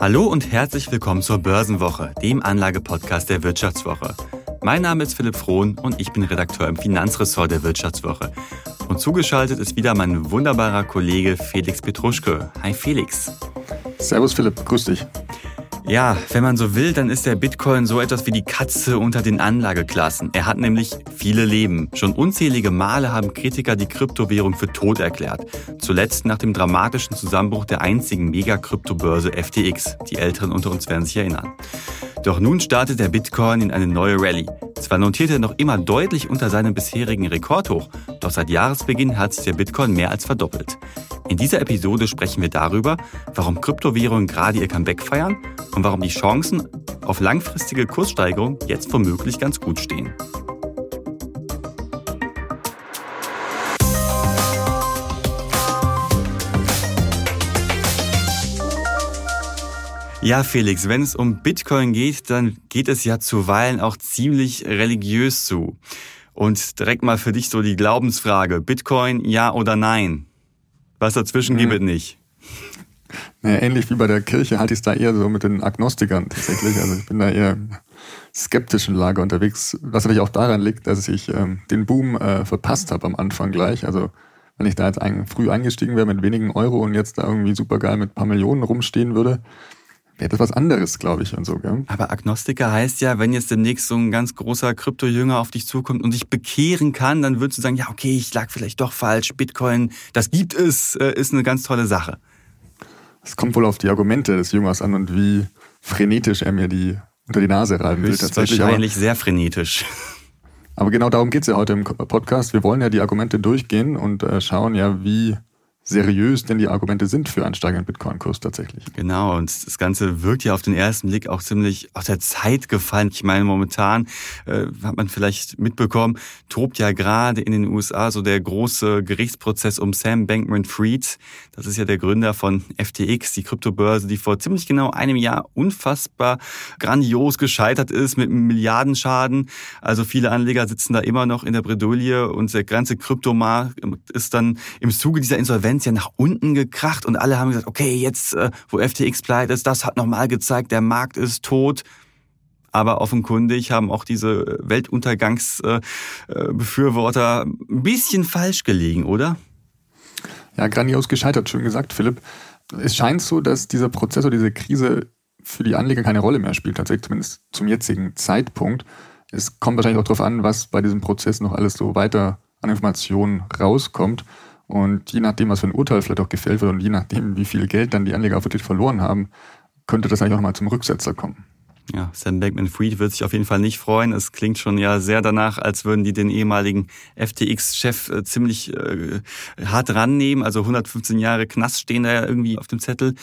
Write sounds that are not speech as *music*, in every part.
Hallo und herzlich willkommen zur Börsenwoche, dem Anlagepodcast der Wirtschaftswoche. Mein Name ist Philipp Frohn und ich bin Redakteur im Finanzressort der Wirtschaftswoche. Und zugeschaltet ist wieder mein wunderbarer Kollege Felix Petruschke. Hi Felix. Servus Philipp, grüß dich. Ja, wenn man so will, dann ist der Bitcoin so etwas wie die Katze unter den Anlageklassen. Er hat nämlich viele Leben. Schon unzählige Male haben Kritiker die Kryptowährung für tot erklärt. Zuletzt nach dem dramatischen Zusammenbruch der einzigen Mega-Kryptobörse FTX. Die Älteren unter uns werden sich erinnern. Doch nun startet der Bitcoin in eine neue Rallye. Zwar notiert er noch immer deutlich unter seinem bisherigen Rekordhoch, doch seit Jahresbeginn hat sich der Bitcoin mehr als verdoppelt. In dieser Episode sprechen wir darüber, warum Kryptowährungen gerade ihr Comeback feiern und warum die Chancen auf langfristige Kurssteigerung jetzt womöglich ganz gut stehen. Ja, Felix, wenn es um Bitcoin geht, dann geht es ja zuweilen auch ziemlich religiös zu. Und direkt mal für dich so die Glaubensfrage, Bitcoin ja oder nein? Was dazwischen mhm. gibt es nicht. Naja, ähnlich wie bei der Kirche halte ich es da eher so mit den Agnostikern tatsächlich. Also ich bin da eher im skeptischen Lager unterwegs, was natürlich auch daran liegt, dass ich ähm, den Boom äh, verpasst habe am Anfang gleich. Also wenn ich da jetzt ein, früh eingestiegen wäre mit wenigen Euro und jetzt da irgendwie supergeil mit ein paar Millionen rumstehen würde, wäre das was anderes, glaube ich, und so. Gell? Aber Agnostiker heißt ja, wenn jetzt demnächst so ein ganz großer Kryptojünger auf dich zukommt und dich bekehren kann, dann würdest du sagen, ja, okay, ich lag vielleicht doch falsch, Bitcoin, das gibt es, äh, ist eine ganz tolle Sache. Es kommt wohl auf die Argumente des Jüngers an und wie frenetisch er mir die unter die Nase reiben will. Tatsächlich wahrscheinlich sehr frenetisch. Aber genau darum geht es ja heute im Podcast. Wir wollen ja die Argumente durchgehen und äh, schauen ja, wie seriös denn die Argumente sind für einen steigenden Bitcoin-Kurs tatsächlich. Genau, und das Ganze wirkt ja auf den ersten Blick auch ziemlich aus der Zeit gefallen. Ich meine, momentan äh, hat man vielleicht mitbekommen, tobt ja gerade in den USA so der große Gerichtsprozess um Sam Bankman-Fried. Das ist ja der Gründer von FTX, die Kryptobörse, die vor ziemlich genau einem Jahr unfassbar grandios gescheitert ist mit Milliardenschaden. Also viele Anleger sitzen da immer noch in der Bredouille und der ganze Kryptomarkt ist dann im Zuge dieser Insolvenz Insolvenz ja nach unten gekracht und alle haben gesagt, okay, jetzt, äh, wo FTX pleite ist, das hat nochmal gezeigt, der Markt ist tot. Aber offenkundig haben auch diese Weltuntergangsbefürworter ein bisschen falsch gelegen, oder? Ja, grandios gescheitert, schön gesagt, Philipp. Es scheint so, dass dieser Prozess oder diese Krise für die Anleger keine Rolle mehr spielt, tatsächlich zumindest zum jetzigen Zeitpunkt. Es kommt wahrscheinlich auch darauf an, was bei diesem Prozess noch alles so weiter an Informationen rauskommt. Und je nachdem, was für ein Urteil vielleicht auch gefällt wird und je nachdem, wie viel Geld dann die Anleger wirklich verloren haben, könnte das eigentlich auch mal zum Rücksetzer kommen. Ja, Sam Bankman-Fried wird sich auf jeden Fall nicht freuen. Es klingt schon ja sehr danach, als würden die den ehemaligen FTX-Chef äh, ziemlich äh, hart rannehmen. Also 115 Jahre Knast stehen da ja irgendwie auf dem Zettel.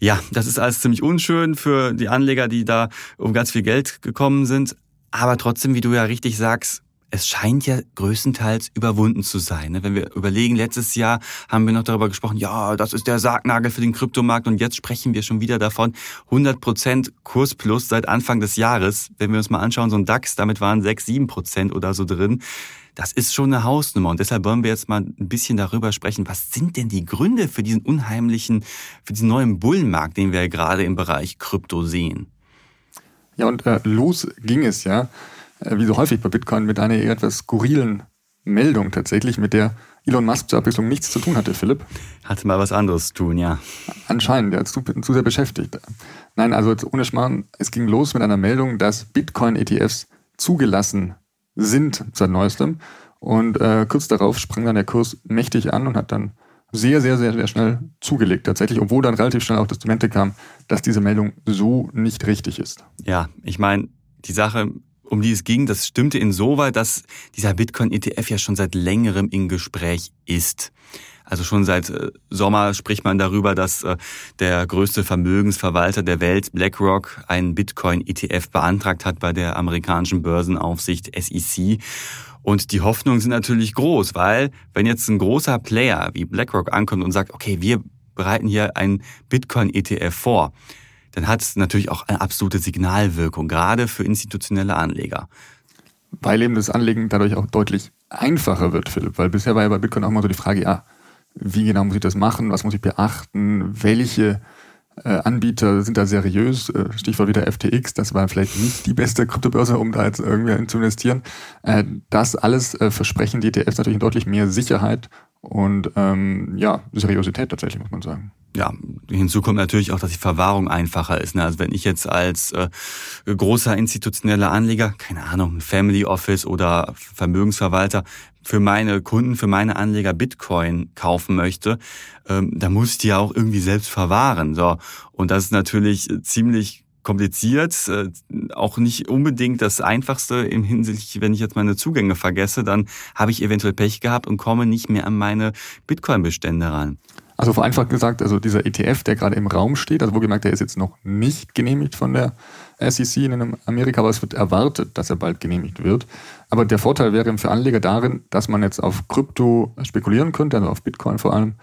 Ja, das ist alles ziemlich unschön für die Anleger, die da um ganz viel Geld gekommen sind. Aber trotzdem, wie du ja richtig sagst, es scheint ja größtenteils überwunden zu sein. Ne? Wenn wir überlegen, letztes Jahr haben wir noch darüber gesprochen, ja, das ist der Sargnagel für den Kryptomarkt und jetzt sprechen wir schon wieder davon, 100 Prozent Kurs plus seit Anfang des Jahres. Wenn wir uns mal anschauen, so ein DAX, damit waren 6, 7 Prozent oder so drin. Das ist schon eine Hausnummer und deshalb wollen wir jetzt mal ein bisschen darüber sprechen, was sind denn die Gründe für diesen unheimlichen, für diesen neuen Bullenmarkt, den wir gerade im Bereich Krypto sehen? Ja, und äh, los ging es ja wie so häufig bei Bitcoin, mit einer eher etwas skurrilen Meldung tatsächlich, mit der Elon Musk zur Abwechslung nichts zu tun hatte, Philipp. Hatte mal was anderes zu tun, ja. Anscheinend, er ist zu, zu sehr beschäftigt. Nein, also ohne Schmarrn, es ging los mit einer Meldung, dass Bitcoin-ETFs zugelassen sind seit neuestem. Und äh, kurz darauf sprang dann der Kurs mächtig an und hat dann sehr, sehr, sehr, sehr schnell zugelegt tatsächlich, obwohl dann relativ schnell auch das Demente kam, dass diese Meldung so nicht richtig ist. Ja, ich meine, die Sache um die es ging, das stimmte insoweit, dass dieser Bitcoin-ETF ja schon seit längerem in Gespräch ist. Also schon seit äh, Sommer spricht man darüber, dass äh, der größte Vermögensverwalter der Welt, BlackRock, einen Bitcoin-ETF beantragt hat bei der amerikanischen Börsenaufsicht SEC. Und die Hoffnungen sind natürlich groß, weil wenn jetzt ein großer Player wie BlackRock ankommt und sagt, okay, wir bereiten hier einen Bitcoin-ETF vor, dann hat es natürlich auch eine absolute Signalwirkung, gerade für institutionelle Anleger. Weil eben das Anlegen dadurch auch deutlich einfacher wird, Philipp. Weil bisher war ja bei Bitcoin auch mal so die Frage, ja, wie genau muss ich das machen, was muss ich beachten, welche äh, Anbieter sind da seriös. Äh, Stichwort wieder FTX, das war vielleicht nicht die beste Kryptobörse, um da jetzt irgendwie zu investieren. Äh, das alles äh, versprechen die ETFs natürlich deutlich mehr Sicherheit und ähm, ja, Seriosität tatsächlich, muss man sagen. Ja, hinzu kommt natürlich auch, dass die Verwahrung einfacher ist. Ne? Also wenn ich jetzt als äh, großer institutioneller Anleger, keine Ahnung, Family Office oder Vermögensverwalter für meine Kunden, für meine Anleger Bitcoin kaufen möchte, ähm, da muss ich die ja auch irgendwie selbst verwahren. So. Und das ist natürlich ziemlich kompliziert, äh, auch nicht unbedingt das Einfachste im Hinsicht, wenn ich jetzt meine Zugänge vergesse, dann habe ich eventuell Pech gehabt und komme nicht mehr an meine Bitcoin-Bestände ran. Also vereinfacht gesagt, also dieser ETF, der gerade im Raum steht, also wohlgemerkt, der ist jetzt noch nicht genehmigt von der SEC in Amerika, aber es wird erwartet, dass er bald genehmigt wird. Aber der Vorteil wäre für Anleger darin, dass man jetzt auf Krypto spekulieren könnte, also auf Bitcoin vor allem,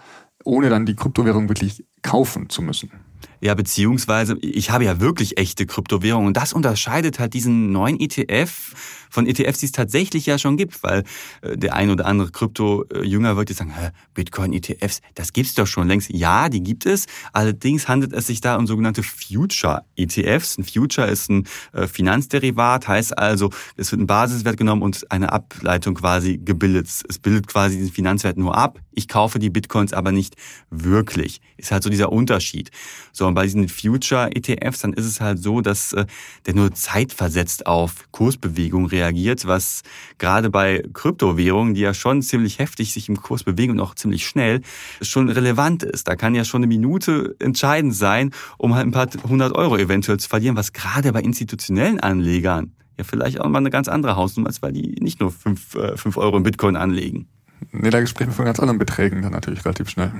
ohne dann die Kryptowährung wirklich kaufen zu müssen. Ja, beziehungsweise ich habe ja wirklich echte Kryptowährungen und das unterscheidet halt diesen neuen ETF von ETFs, die es tatsächlich ja schon gibt, weil äh, der ein oder andere Krypto-Jünger wird jetzt sagen, Bitcoin-ETFs, das gibt's doch schon längst. Ja, die gibt es. Allerdings handelt es sich da um sogenannte Future-ETFs. Ein Future ist ein äh, Finanzderivat, heißt also, es wird ein Basiswert genommen und eine Ableitung quasi gebildet. Es bildet quasi den Finanzwert nur ab. Ich kaufe die Bitcoins aber nicht wirklich. Ist halt so dieser Unterschied. So, und bei diesen Future-ETFs, dann ist es halt so, dass äh, der nur zeitversetzt auf Kursbewegung reagiert was gerade bei Kryptowährungen, die ja schon ziemlich heftig sich im Kurs bewegen und auch ziemlich schnell, schon relevant ist. Da kann ja schon eine Minute entscheidend sein, um halt ein paar hundert Euro eventuell zu verlieren, was gerade bei institutionellen Anlegern ja vielleicht auch mal eine ganz andere Hausnummer ist, weil die nicht nur fünf, äh, fünf Euro in Bitcoin anlegen. Nee, da sprechen wir von ganz anderen Beträgen dann natürlich relativ schnell.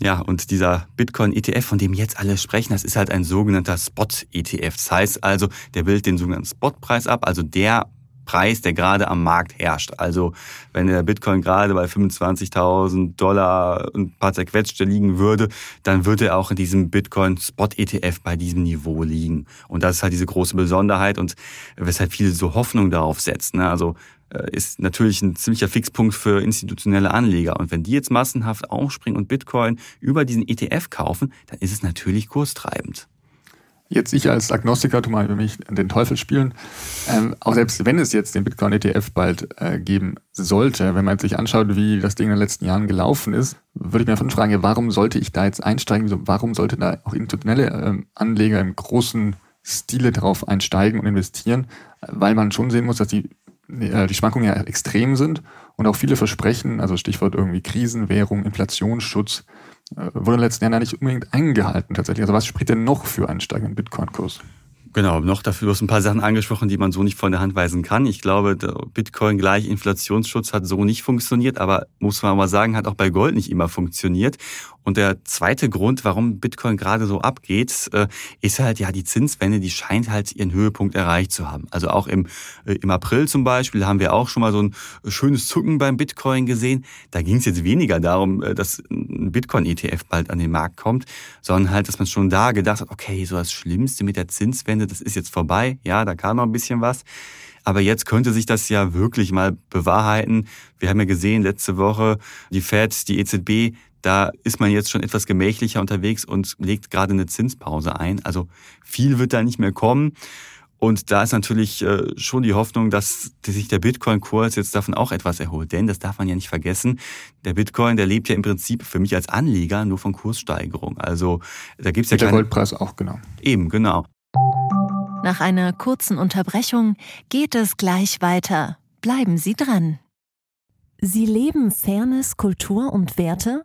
Ja, und dieser Bitcoin-ETF, von dem jetzt alle sprechen, das ist halt ein sogenannter Spot-ETF. Das heißt also, der bildet den sogenannten Spotpreis ab, also der Preis, der gerade am Markt herrscht. Also wenn der Bitcoin gerade bei 25.000 Dollar ein paar zerquetschte liegen würde, dann würde er auch in diesem Bitcoin Spot ETF bei diesem Niveau liegen. Und das ist halt diese große Besonderheit und weshalb viele so Hoffnung darauf setzen. Ne? Also ist natürlich ein ziemlicher Fixpunkt für institutionelle Anleger. Und wenn die jetzt massenhaft aufspringen und Bitcoin über diesen ETF kaufen, dann ist es natürlich kurstreibend. Jetzt ich als Agnostiker tu mal mich den Teufel spielen. Ähm, auch selbst wenn es jetzt den Bitcoin ETF bald äh, geben sollte, wenn man sich anschaut, wie das Ding in den letzten Jahren gelaufen ist, würde ich mir von fragen, warum sollte ich da jetzt einsteigen? Warum sollte da auch institutionelle ähm, Anleger im großen Stile drauf einsteigen und investieren? Weil man schon sehen muss, dass die, äh, die Schwankungen ja extrem sind und auch viele Versprechen, also Stichwort irgendwie Krisenwährung, Inflationsschutz, äh, wurde in den letzten Jahren nicht unbedingt eingehalten tatsächlich. Also was spricht denn noch für einen steigenden Bitcoin-Kurs? Genau, noch dafür hast du ein paar Sachen angesprochen, die man so nicht von der Hand weisen kann. Ich glaube, Bitcoin gleich Inflationsschutz hat so nicht funktioniert, aber muss man mal sagen, hat auch bei Gold nicht immer funktioniert. Und der zweite Grund, warum Bitcoin gerade so abgeht, äh, ist halt, ja, die Zinswende, die scheint halt ihren Höhepunkt erreicht zu haben. Also auch im, äh, im April zum Beispiel haben wir auch schon mal so ein schönes Zucken beim Bitcoin gesehen. Da ging es jetzt weniger darum, äh, dass ein Bitcoin-ETF bald an den Markt kommt, sondern halt, dass man schon da gedacht hat, okay, so das Schlimmste mit der Zinswende, das ist jetzt vorbei. Ja, da kam noch ein bisschen was. Aber jetzt könnte sich das ja wirklich mal bewahrheiten. Wir haben ja gesehen, letzte Woche, die Fed, die EZB, da ist man jetzt schon etwas gemächlicher unterwegs und legt gerade eine Zinspause ein. Also viel wird da nicht mehr kommen. Und da ist natürlich äh, schon die Hoffnung, dass sich der Bitcoin-Kurs jetzt davon auch etwas erholt. Denn das darf man ja nicht vergessen. Der Bitcoin, der lebt ja im Prinzip für mich als Anleger nur von Kurssteigerung. Also da gibt's ja keine... Der Goldpreis auch, genau. Eben, genau. Nach einer kurzen Unterbrechung geht es gleich weiter. Bleiben Sie dran. Sie leben Fairness, Kultur und Werte?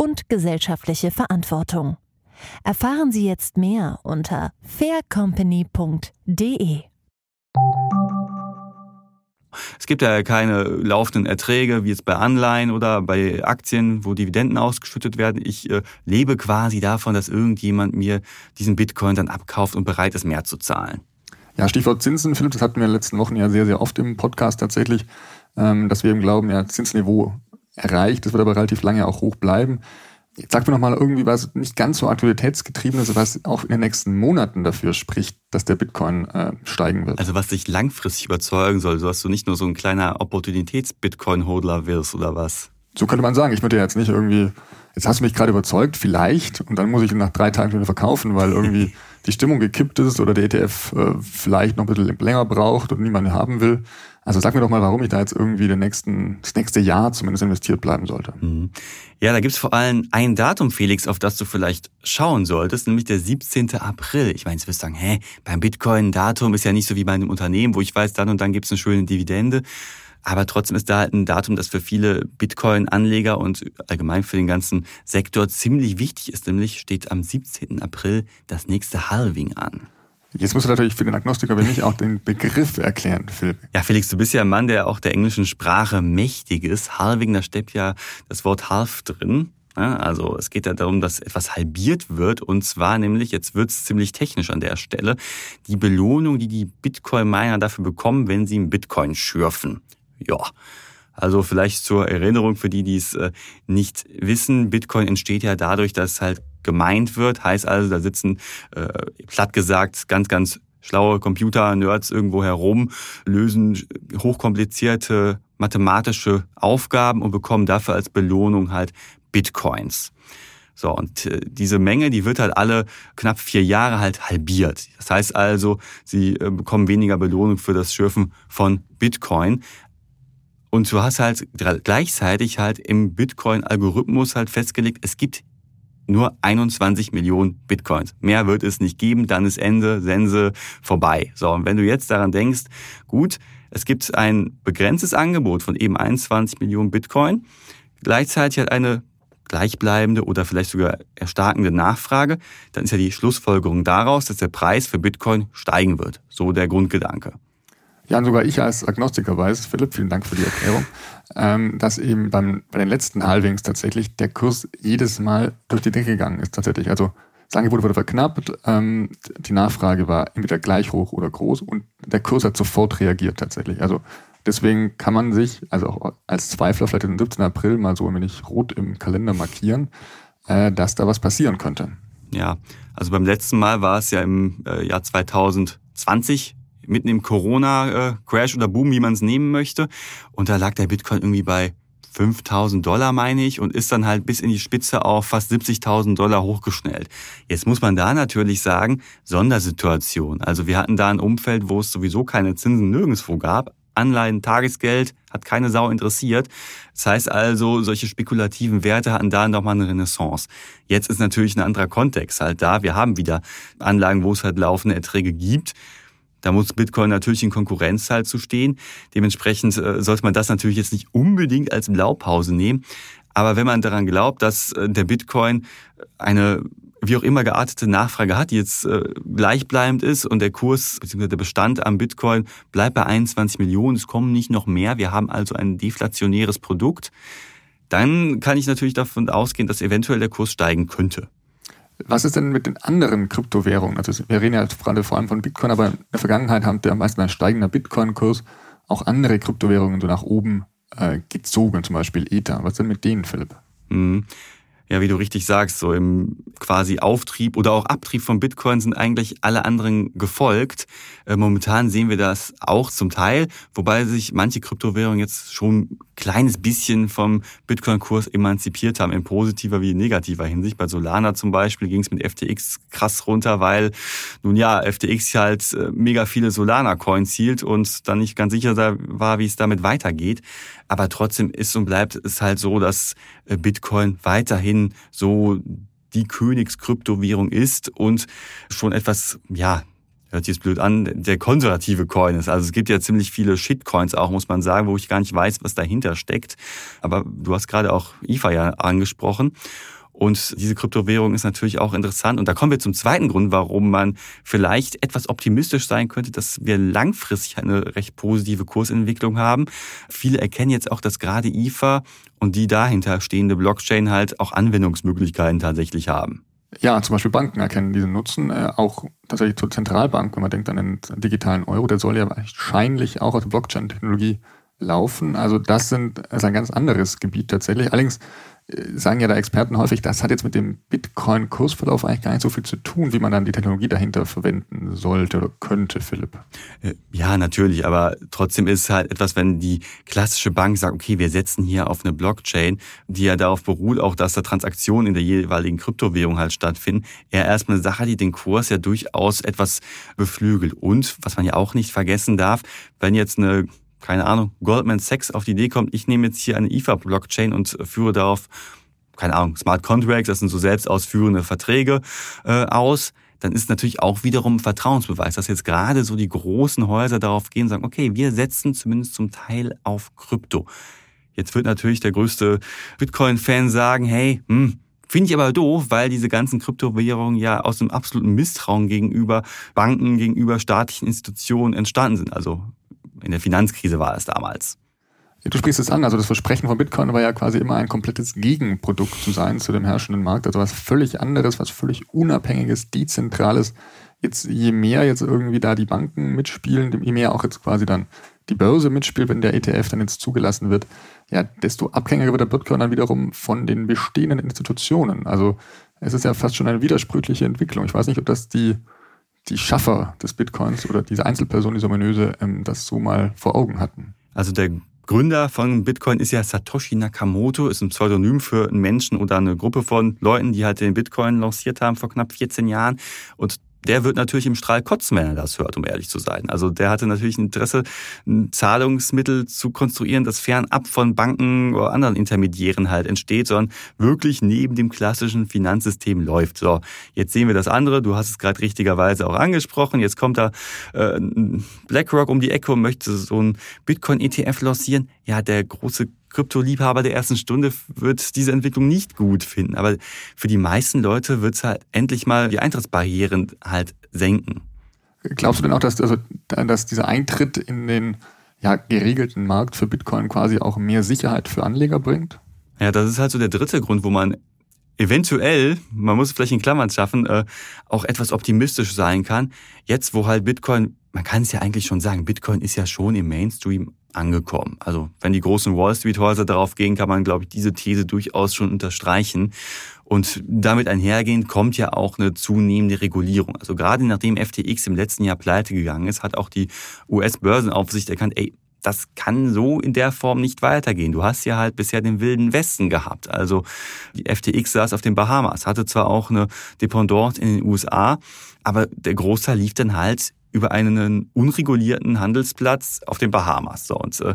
und gesellschaftliche Verantwortung. Erfahren Sie jetzt mehr unter faircompany.de. Es gibt ja keine laufenden Erträge, wie jetzt bei Anleihen oder bei Aktien, wo Dividenden ausgeschüttet werden. Ich äh, lebe quasi davon, dass irgendjemand mir diesen Bitcoin dann abkauft und bereit ist, mehr zu zahlen. Ja, Stichwort Zinsen, Philipp, das hatten wir in den letzten Wochen ja sehr, sehr oft im Podcast tatsächlich, ähm, dass wir eben glauben, ja, Zinsniveau erreicht, das wird aber relativ lange auch hoch bleiben. Jetzt sag mir noch mal irgendwie was nicht ganz so aktualitätsgetrieben ist, was auch in den nächsten Monaten dafür spricht, dass der Bitcoin äh, steigen wird. Also was dich langfristig überzeugen soll, so dass du nicht nur so ein kleiner Opportunitäts-Bitcoin-Hodler wirst oder was? So könnte man sagen. Ich würde ja jetzt nicht irgendwie, jetzt hast du mich gerade überzeugt, vielleicht, und dann muss ich ihn nach drei Tagen wieder verkaufen, weil irgendwie *laughs* die Stimmung gekippt ist oder der ETF äh, vielleicht noch ein bisschen länger braucht und niemand haben will. Also sag mir doch mal, warum ich da jetzt irgendwie den nächsten, das nächste Jahr zumindest investiert bleiben sollte. Mhm. Ja, da gibt's vor allem ein Datum, Felix, auf das du vielleicht schauen solltest, nämlich der 17. April. Ich meine, jetzt wirst du sagen, hä, beim Bitcoin-Datum ist ja nicht so wie bei einem Unternehmen, wo ich weiß, dann und dann gibt's eine schöne Dividende. Aber trotzdem ist da halt ein Datum, das für viele Bitcoin-Anleger und allgemein für den ganzen Sektor ziemlich wichtig ist. Nämlich steht am 17. April das nächste Halving an. Jetzt musst du natürlich für den Agnostiker wie mich auch den Begriff erklären, Philipp. Ja, Felix, du bist ja ein Mann, der auch der englischen Sprache mächtig ist. Halving, da steckt ja das Wort half drin. Also es geht ja darum, dass etwas halbiert wird und zwar nämlich, jetzt wird es ziemlich technisch an der Stelle, die Belohnung, die die Bitcoin-Miner dafür bekommen, wenn sie einen Bitcoin schürfen. Ja, also vielleicht zur Erinnerung für die, die es äh, nicht wissen, Bitcoin entsteht ja dadurch, dass halt gemeint wird. Heißt also, da sitzen, äh, platt gesagt, ganz, ganz schlaue Computer-Nerds irgendwo herum, lösen hochkomplizierte mathematische Aufgaben und bekommen dafür als Belohnung halt Bitcoins. So, und äh, diese Menge, die wird halt alle knapp vier Jahre halt halbiert. Das heißt also, sie äh, bekommen weniger Belohnung für das Schürfen von Bitcoin. Und du hast halt gleichzeitig halt im Bitcoin-Algorithmus halt festgelegt, es gibt nur 21 Millionen Bitcoins. Mehr wird es nicht geben, dann ist Ende, Sense vorbei. So, und wenn du jetzt daran denkst, gut, es gibt ein begrenztes Angebot von eben 21 Millionen Bitcoin, gleichzeitig hat eine gleichbleibende oder vielleicht sogar erstarkende Nachfrage, dann ist ja die Schlussfolgerung daraus, dass der Preis für Bitcoin steigen wird. So der Grundgedanke. Ja, und sogar ich als Agnostiker weiß, Philipp, vielen Dank für die Erklärung, ähm, dass eben beim, bei den letzten Halvings tatsächlich der Kurs jedes Mal durch die Decke gegangen ist tatsächlich. Also das Angebot wurde verknappt, ähm, die Nachfrage war entweder gleich hoch oder groß und der Kurs hat sofort reagiert tatsächlich. Also deswegen kann man sich, also auch als Zweifler vielleicht den 17. April mal so ein wenig rot im Kalender markieren, äh, dass da was passieren könnte. Ja, also beim letzten Mal war es ja im äh, Jahr 2020 mitten im Corona-Crash oder Boom, wie man es nehmen möchte. Und da lag der Bitcoin irgendwie bei 5000 Dollar, meine ich, und ist dann halt bis in die Spitze auf fast 70.000 Dollar hochgeschnellt. Jetzt muss man da natürlich sagen, Sondersituation. Also wir hatten da ein Umfeld, wo es sowieso keine Zinsen nirgendwo gab. Anleihen, Tagesgeld hat keine Sau interessiert. Das heißt also, solche spekulativen Werte hatten da nochmal eine Renaissance. Jetzt ist natürlich ein anderer Kontext halt da. Wir haben wieder Anlagen, wo es halt laufende Erträge gibt. Da muss Bitcoin natürlich in Konkurrenz halt zu stehen. Dementsprechend äh, sollte man das natürlich jetzt nicht unbedingt als Blaupause nehmen. Aber wenn man daran glaubt, dass äh, der Bitcoin eine wie auch immer geartete Nachfrage hat, die jetzt äh, gleichbleibend ist und der Kurs bzw. der Bestand am Bitcoin bleibt bei 21 Millionen, es kommen nicht noch mehr, wir haben also ein deflationäres Produkt, dann kann ich natürlich davon ausgehen, dass eventuell der Kurs steigen könnte. Was ist denn mit den anderen Kryptowährungen? Also wir reden ja gerade vor allem von Bitcoin, aber in der Vergangenheit haben der meisten ein steigender Bitcoin-Kurs auch andere Kryptowährungen so nach oben äh, gezogen, zum Beispiel Ether. Was ist denn mit denen, Philipp? Mhm ja, wie du richtig sagst, so im quasi Auftrieb oder auch Abtrieb von Bitcoin sind eigentlich alle anderen gefolgt. Äh, momentan sehen wir das auch zum Teil, wobei sich manche Kryptowährungen jetzt schon kleines bisschen vom Bitcoin-Kurs emanzipiert haben, in positiver wie in negativer Hinsicht. Bei Solana zum Beispiel ging es mit FTX krass runter, weil nun ja, FTX halt äh, mega viele Solana-Coins hielt und dann nicht ganz sicher war, wie es damit weitergeht. Aber trotzdem ist und bleibt es halt so, dass äh, Bitcoin weiterhin so die Königskryptowährung ist und schon etwas, ja, hört sich jetzt blöd an, der konservative Coin ist. Also es gibt ja ziemlich viele Shitcoins auch, muss man sagen, wo ich gar nicht weiß, was dahinter steckt. Aber du hast gerade auch IFA ja angesprochen. Und diese Kryptowährung ist natürlich auch interessant. Und da kommen wir zum zweiten Grund, warum man vielleicht etwas optimistisch sein könnte, dass wir langfristig eine recht positive Kursentwicklung haben. Viele erkennen jetzt auch, dass gerade IFA und die dahinter stehende Blockchain halt auch Anwendungsmöglichkeiten tatsächlich haben. Ja, zum Beispiel Banken erkennen diesen Nutzen, äh, auch tatsächlich zur Zentralbank, wenn man denkt an den digitalen Euro, der soll ja wahrscheinlich auch aus der Blockchain-Technologie laufen. Also das sind, ist ein ganz anderes Gebiet tatsächlich. Allerdings sagen ja da Experten häufig, das hat jetzt mit dem Bitcoin-Kursverlauf eigentlich gar nicht so viel zu tun, wie man dann die Technologie dahinter verwenden sollte oder könnte, Philipp. Äh, ja, natürlich, aber trotzdem ist es halt etwas, wenn die klassische Bank sagt, okay, wir setzen hier auf eine Blockchain, die ja darauf beruht, auch dass da Transaktionen in der jeweiligen Kryptowährung halt stattfinden, eher erstmal eine Sache, die den Kurs ja durchaus etwas beflügelt. Und, was man ja auch nicht vergessen darf, wenn jetzt eine keine Ahnung, Goldman Sachs auf die Idee kommt, ich nehme jetzt hier eine IFA-Blockchain und führe darauf, keine Ahnung, Smart Contracts, das sind so selbst ausführende Verträge äh, aus, dann ist natürlich auch wiederum ein Vertrauensbeweis, dass jetzt gerade so die großen Häuser darauf gehen und sagen, okay, wir setzen zumindest zum Teil auf Krypto. Jetzt wird natürlich der größte Bitcoin-Fan sagen, hey, hm, Finde ich aber doof, weil diese ganzen Kryptowährungen ja aus einem absoluten Misstrauen gegenüber Banken, gegenüber staatlichen Institutionen entstanden sind. Also in der Finanzkrise war es damals. Du sprichst es an, also das Versprechen von Bitcoin war ja quasi immer ein komplettes Gegenprodukt zu sein zu dem herrschenden Markt, also was völlig anderes, was völlig unabhängiges, dezentrales. Jetzt je mehr jetzt irgendwie da die Banken mitspielen, je mehr auch jetzt quasi dann die Börse mitspielt, wenn der ETF dann jetzt zugelassen wird, ja, desto abhängiger wird der Bitcoin dann wiederum von den bestehenden Institutionen. Also es ist ja fast schon eine widersprüchliche Entwicklung. Ich weiß nicht, ob das die die Schaffer des Bitcoins oder diese Einzelpersonen, diese ominöse, ähm, das so mal vor Augen hatten. Also der Gründer von Bitcoin ist ja Satoshi Nakamoto, ist ein Pseudonym für einen Menschen oder eine Gruppe von Leuten, die halt den Bitcoin lanciert haben vor knapp 14 Jahren. Und der wird natürlich im Strahl kotzen, wenn er das hört, um ehrlich zu sein. Also der hatte natürlich ein Interesse, ein Zahlungsmittel zu konstruieren, das fernab von Banken oder anderen Intermediären halt entsteht, sondern wirklich neben dem klassischen Finanzsystem läuft. So, jetzt sehen wir das andere. Du hast es gerade richtigerweise auch angesprochen. Jetzt kommt da äh, BlackRock um die Ecke und möchte so ein Bitcoin-ETF lancieren. Ja, der große Kryptoliebhaber der ersten Stunde wird diese Entwicklung nicht gut finden. Aber für die meisten Leute wird es halt endlich mal die Eintrittsbarrieren halt senken. Glaubst du denn auch, dass, also, dass dieser Eintritt in den ja, geregelten Markt für Bitcoin quasi auch mehr Sicherheit für Anleger bringt? Ja, das ist halt so der dritte Grund, wo man eventuell, man muss vielleicht in Klammern schaffen, äh, auch etwas optimistisch sein kann. Jetzt, wo halt Bitcoin, man kann es ja eigentlich schon sagen, Bitcoin ist ja schon im Mainstream angekommen. Also wenn die großen Wall Street Häuser darauf gehen, kann man, glaube ich, diese These durchaus schon unterstreichen. Und damit einhergehend kommt ja auch eine zunehmende Regulierung. Also gerade nachdem FTX im letzten Jahr pleite gegangen ist, hat auch die US-Börsenaufsicht erkannt, ey, das kann so in der Form nicht weitergehen. Du hast ja halt bisher den wilden Westen gehabt. Also die FTX saß auf den Bahamas, hatte zwar auch eine Dependance in den USA, aber der Großteil lief dann halt über einen unregulierten Handelsplatz auf den Bahamas. So, und äh,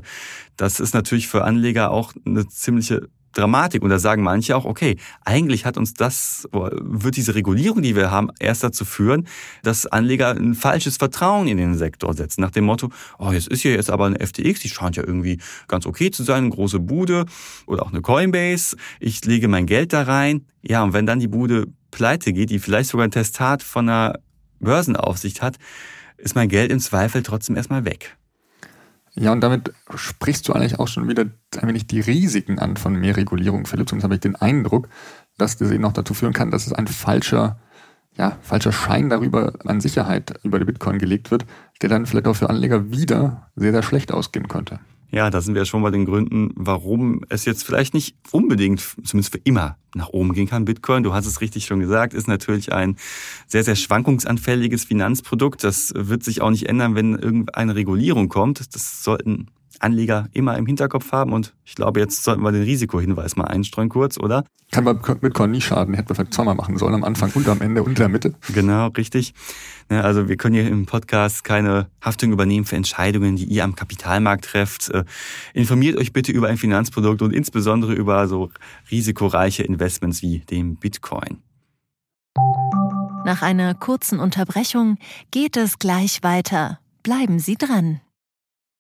das ist natürlich für Anleger auch eine ziemliche Dramatik. Und da sagen manche auch, okay, eigentlich hat uns das, wird diese Regulierung, die wir haben, erst dazu führen, dass Anleger ein falsches Vertrauen in den Sektor setzen. Nach dem Motto, oh, jetzt ist hier jetzt aber eine FTX, die scheint ja irgendwie ganz okay zu sein, eine große Bude oder auch eine Coinbase. Ich lege mein Geld da rein. Ja, und wenn dann die Bude pleite geht, die vielleicht sogar ein Testat von einer Börsenaufsicht hat, ist mein Geld im Zweifel trotzdem erstmal weg. Ja, und damit sprichst du eigentlich auch schon wieder ein wenig die Risiken an von mehr Regulierung, Philipp. Zumindest habe ich den Eindruck, dass das eben noch dazu führen kann, dass es ein falscher, ja, falscher Schein darüber an Sicherheit über die Bitcoin gelegt wird, der dann vielleicht auch für Anleger wieder sehr, sehr schlecht ausgehen könnte. Ja, da sind wir ja schon bei den Gründen, warum es jetzt vielleicht nicht unbedingt, zumindest für immer, nach oben gehen kann. Bitcoin, du hast es richtig schon gesagt, ist natürlich ein sehr, sehr schwankungsanfälliges Finanzprodukt. Das wird sich auch nicht ändern, wenn irgendeine Regulierung kommt. Das sollten Anleger immer im Hinterkopf haben. Und ich glaube, jetzt sollten wir den Risikohinweis mal einstreuen kurz, oder? Kann bei Bitcoin nie schaden. Hätte man vielleicht zweimal machen sollen, am Anfang und am Ende und in der Mitte. Genau, richtig. Also wir können hier im Podcast keine Haftung übernehmen für Entscheidungen, die ihr am Kapitalmarkt trefft. Äh, informiert euch bitte über ein Finanzprodukt und insbesondere über so risikoreiche Investments wie dem Bitcoin. Nach einer kurzen Unterbrechung geht es gleich weiter. Bleiben Sie dran.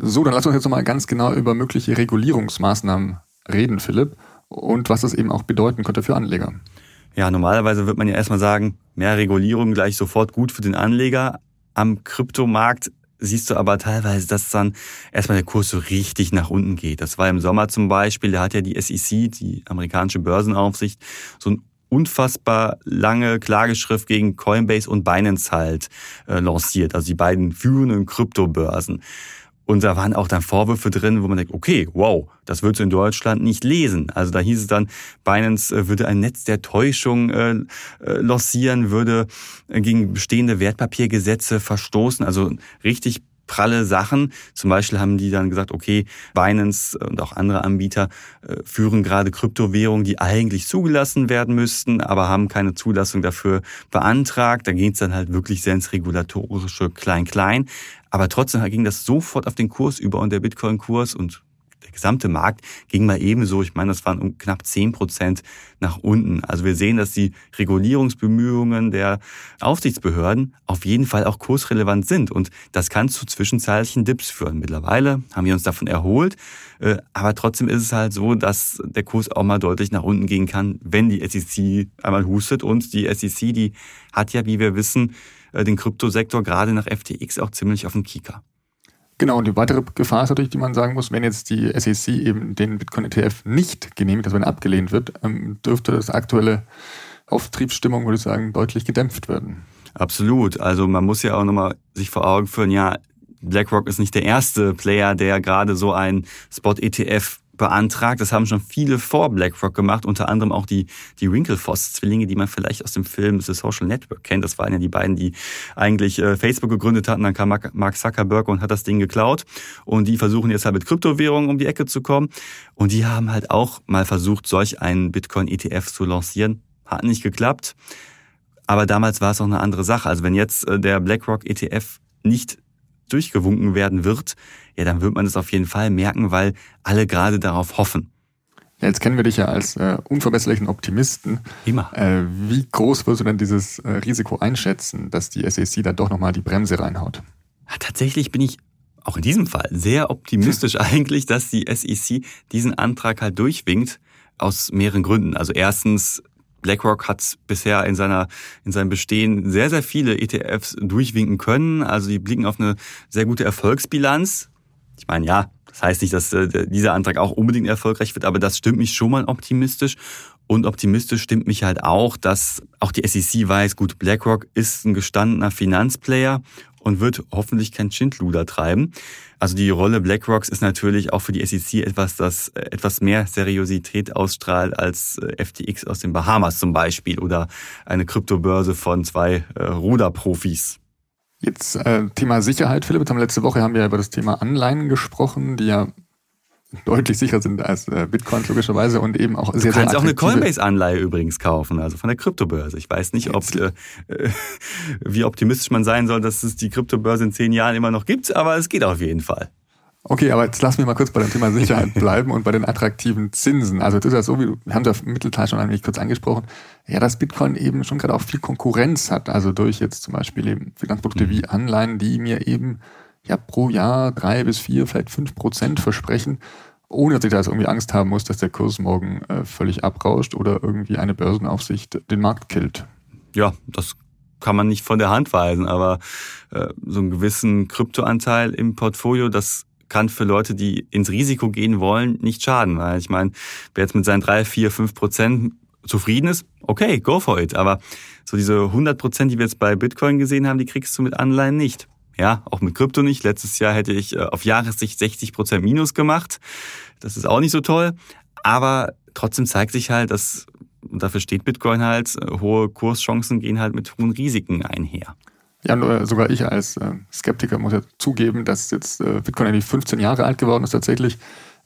So, dann lass uns jetzt nochmal ganz genau über mögliche Regulierungsmaßnahmen reden, Philipp und was das eben auch bedeuten könnte für Anleger. Ja, normalerweise wird man ja erstmal sagen, mehr Regulierung gleich sofort gut für den Anleger. Am Kryptomarkt siehst du aber teilweise, dass dann erstmal der Kurs so richtig nach unten geht. Das war im Sommer zum Beispiel, da hat ja die SEC, die amerikanische Börsenaufsicht, so ein unfassbar lange Klageschrift gegen Coinbase und Binance halt äh, lanciert, also die beiden führenden Kryptobörsen. Und da waren auch dann Vorwürfe drin, wo man denkt, okay, wow, das würdest du in Deutschland nicht lesen. Also da hieß es dann, Binance äh, würde ein Netz der Täuschung äh, äh, lancieren, würde äh, gegen bestehende Wertpapiergesetze verstoßen. Also richtig pralle Sachen. Zum Beispiel haben die dann gesagt, okay, Binance und auch andere Anbieter äh, führen gerade Kryptowährungen, die eigentlich zugelassen werden müssten, aber haben keine Zulassung dafür beantragt. Da geht es dann halt wirklich sehr ins regulatorische Klein-Klein. Aber trotzdem ging das sofort auf den Kurs über und der Bitcoin-Kurs und der gesamte Markt ging mal ebenso, ich meine, das waren um knapp zehn Prozent nach unten. Also wir sehen, dass die Regulierungsbemühungen der Aufsichtsbehörden auf jeden Fall auch kursrelevant sind. Und das kann zu zwischenzeitlichen Dips führen. Mittlerweile haben wir uns davon erholt. Äh, aber trotzdem ist es halt so, dass der Kurs auch mal deutlich nach unten gehen kann, wenn die SEC einmal hustet. Und die SEC, die hat ja, wie wir wissen, den Kryptosektor gerade nach FTX auch ziemlich auf dem Kieker. Genau, und die weitere Gefahr ist natürlich, die man sagen muss, wenn jetzt die SEC eben den Bitcoin-ETF nicht genehmigt, also wenn er abgelehnt wird, ähm, dürfte das aktuelle Auftriebsstimmung, würde ich sagen, deutlich gedämpft werden. Absolut. Also man muss ja auch nochmal sich vor Augen führen, ja, BlackRock ist nicht der erste Player, der gerade so ein Spot-ETF beantragt. Das haben schon viele vor BlackRock gemacht, unter anderem auch die, die Winklevoss-Zwillinge, die man vielleicht aus dem Film The Social Network kennt. Das waren ja die beiden, die eigentlich äh, Facebook gegründet hatten. Dann kam Mark Zuckerberg und hat das Ding geklaut. Und die versuchen jetzt halt mit Kryptowährungen um die Ecke zu kommen. Und die haben halt auch mal versucht, solch einen Bitcoin-ETF zu lancieren. Hat nicht geklappt. Aber damals war es auch eine andere Sache. Also wenn jetzt äh, der BlackRock ETF nicht durchgewunken werden wird, ja, dann wird man das auf jeden Fall merken, weil alle gerade darauf hoffen. Ja, jetzt kennen wir dich ja als äh, unverbesserlichen Optimisten. Immer. Äh, wie groß wirst du denn dieses äh, Risiko einschätzen, dass die SEC da doch nochmal die Bremse reinhaut? Ja, tatsächlich bin ich auch in diesem Fall sehr optimistisch *laughs* eigentlich, dass die SEC diesen Antrag halt durchwinkt, aus mehreren Gründen. Also erstens, BlackRock hat bisher in seiner in seinem Bestehen sehr sehr viele ETFs durchwinken können. Also die blicken auf eine sehr gute Erfolgsbilanz. Ich meine, ja, das heißt nicht, dass äh, dieser Antrag auch unbedingt erfolgreich wird, aber das stimmt mich schon mal optimistisch. Und optimistisch stimmt mich halt auch, dass auch die SEC weiß, gut, BlackRock ist ein gestandener Finanzplayer und wird hoffentlich kein Schindluder treiben. Also die Rolle BlackRocks ist natürlich auch für die SEC etwas, das äh, etwas mehr Seriosität ausstrahlt als äh, FTX aus den Bahamas zum Beispiel oder eine Kryptobörse von zwei äh, Ruderprofis. Jetzt äh, Thema Sicherheit, Philipp. Letzte Woche haben wir über das Thema Anleihen gesprochen, die ja deutlich sicherer sind als äh, Bitcoin logischerweise und eben auch sehr, du kannst sehr auch eine Coinbase-Anleihe übrigens kaufen, also von der Kryptobörse. Ich weiß nicht, ob äh, äh, wie optimistisch man sein soll, dass es die Kryptobörse in zehn Jahren immer noch gibt, aber es geht auf jeden Fall. Okay, aber jetzt lass mich mal kurz bei dem Thema Sicherheit *laughs* bleiben und bei den attraktiven Zinsen. Also das ist ja so, wie wir haben es ja im Mittelteil schon eigentlich kurz angesprochen, ja, dass Bitcoin eben schon gerade auch viel Konkurrenz hat. Also durch jetzt zum Beispiel eben Finanzprodukte mhm. wie Anleihen, die mir eben ja pro Jahr drei bis vier, vielleicht fünf Prozent versprechen, ohne dass ich da jetzt irgendwie Angst haben muss, dass der Kurs morgen äh, völlig abrauscht oder irgendwie eine Börsenaufsicht den Markt killt. Ja, das kann man nicht von der Hand weisen, aber äh, so einen gewissen Kryptoanteil im Portfolio, das kann für Leute, die ins Risiko gehen wollen, nicht schaden. Weil ich meine, wer jetzt mit seinen drei, vier, fünf Prozent zufrieden ist, okay, go for it. Aber so diese 100 Prozent, die wir jetzt bei Bitcoin gesehen haben, die kriegst du mit Anleihen nicht. Ja, auch mit Krypto nicht. Letztes Jahr hätte ich äh, auf Jahressicht 60 Prozent Minus gemacht. Das ist auch nicht so toll. Aber trotzdem zeigt sich halt, dass, und dafür steht Bitcoin halt, äh, hohe Kurschancen gehen halt mit hohen Risiken einher. Ja, nur sogar ich als äh, Skeptiker muss ja zugeben, dass jetzt Bitcoin eigentlich 15 Jahre alt geworden ist tatsächlich.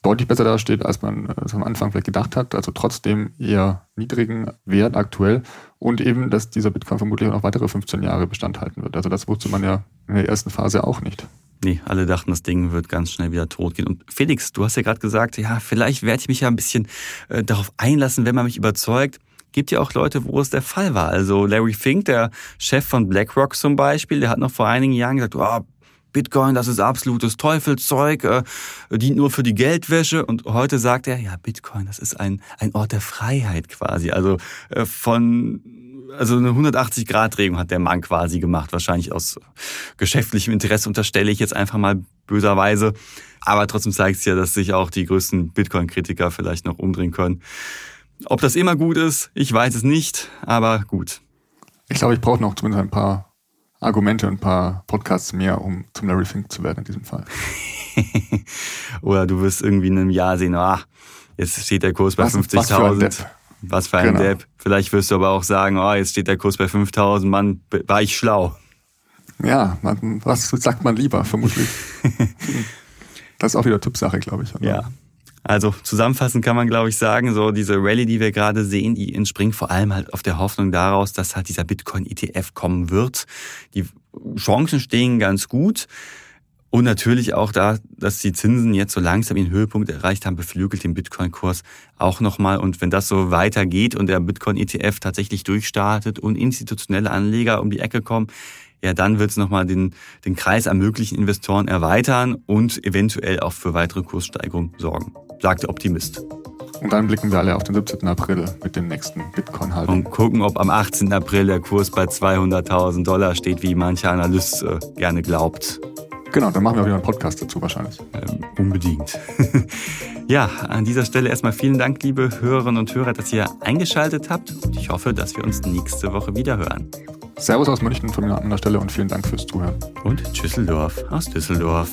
deutlich besser dasteht, als man es am Anfang vielleicht gedacht hat. Also trotzdem eher niedrigen Wert aktuell. Und eben, dass dieser Bitcoin vermutlich noch weitere 15 Jahre Bestand halten wird. Also das wusste man ja in der ersten Phase auch nicht. Nee, alle dachten, das Ding wird ganz schnell wieder tot gehen. Und Felix, du hast ja gerade gesagt, ja, vielleicht werde ich mich ja ein bisschen äh, darauf einlassen, wenn man mich überzeugt. Gibt ja auch Leute, wo es der Fall war. Also Larry Fink, der Chef von BlackRock zum Beispiel, der hat noch vor einigen Jahren gesagt, oh, Bitcoin, das ist absolutes Teufelszeug, äh, dient nur für die Geldwäsche. Und heute sagt er, ja, Bitcoin, das ist ein, ein Ort der Freiheit quasi. Also äh, von also eine 180-Grad-Drehung hat der Mann quasi gemacht, wahrscheinlich aus geschäftlichem Interesse, unterstelle ich jetzt einfach mal böserweise. Aber trotzdem zeigt es ja, dass sich auch die größten Bitcoin-Kritiker vielleicht noch umdrehen können. Ob das immer gut ist, ich weiß es nicht, aber gut. Ich glaube, ich brauche noch zumindest ein paar Argumente und ein paar Podcasts mehr, um zum Larry Fink zu werden in diesem Fall. *laughs* Oder du wirst irgendwie in einem Jahr sehen, ah, jetzt steht der Kurs bei 50.000. Was für ein genau. Depp. Vielleicht wirst du aber auch sagen, oh, jetzt steht der Kurs bei 5000, Mann, war ich schlau. Ja, man, was sagt man lieber, vermutlich. *laughs* das ist auch wieder Typsache, glaube ich. Oder? Ja. Also zusammenfassend kann man, glaube ich, sagen, so diese Rallye, die wir gerade sehen, die entspringt vor allem halt auf der Hoffnung daraus, dass halt dieser Bitcoin-ETF kommen wird. Die Chancen stehen ganz gut. Und natürlich auch da, dass die Zinsen jetzt so langsam ihren Höhepunkt erreicht haben, beflügelt den Bitcoin-Kurs auch nochmal. Und wenn das so weitergeht und der Bitcoin-ETF tatsächlich durchstartet und institutionelle Anleger um die Ecke kommen, ja, dann wird es nochmal den, den Kreis an möglichen Investoren erweitern und eventuell auch für weitere Kurssteigerungen sorgen, sagt der Optimist. Und dann blicken wir alle auf den 17. April mit dem nächsten Bitcoin-Halt. Und gucken, ob am 18. April der Kurs bei 200.000 Dollar steht, wie mancher Analyst äh, gerne glaubt. Genau, dann machen wir auch wieder einen Podcast dazu wahrscheinlich. Ähm, unbedingt. *laughs* ja, an dieser Stelle erstmal vielen Dank, liebe Hörerinnen und Hörer, dass ihr eingeschaltet habt. Und ich hoffe, dass wir uns nächste Woche wieder hören. Servus aus München von mir an der Stelle und vielen Dank fürs Zuhören. Und Düsseldorf aus Düsseldorf.